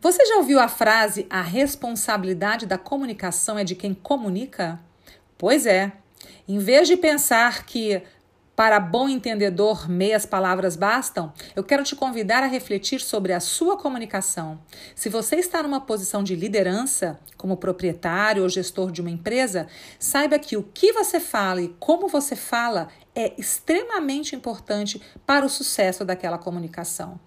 Você já ouviu a frase a responsabilidade da comunicação é de quem comunica? Pois é. Em vez de pensar que para bom entendedor, meias palavras bastam. Eu quero te convidar a refletir sobre a sua comunicação. Se você está numa posição de liderança, como proprietário ou gestor de uma empresa, saiba que o que você fala e como você fala é extremamente importante para o sucesso daquela comunicação.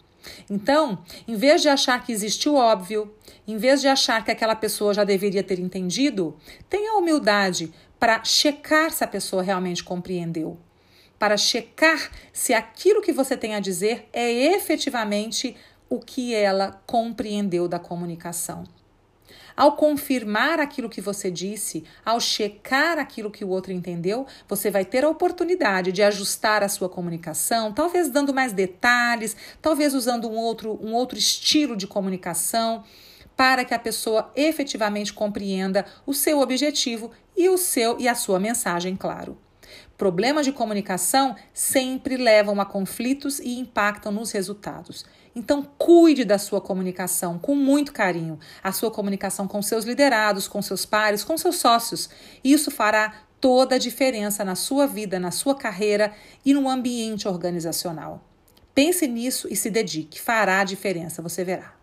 Então, em vez de achar que existe o óbvio, em vez de achar que aquela pessoa já deveria ter entendido, tenha humildade para checar se a pessoa realmente compreendeu, para checar se aquilo que você tem a dizer é efetivamente o que ela compreendeu da comunicação. Ao confirmar aquilo que você disse, ao checar aquilo que o outro entendeu, você vai ter a oportunidade de ajustar a sua comunicação, talvez dando mais detalhes, talvez usando um outro, um outro estilo de comunicação, para que a pessoa efetivamente compreenda o seu objetivo e o seu e a sua mensagem, claro. Problemas de comunicação sempre levam a conflitos e impactam nos resultados. Então, cuide da sua comunicação com muito carinho, a sua comunicação com seus liderados, com seus pares, com seus sócios. Isso fará toda a diferença na sua vida, na sua carreira e no ambiente organizacional. Pense nisso e se dedique, fará a diferença, você verá.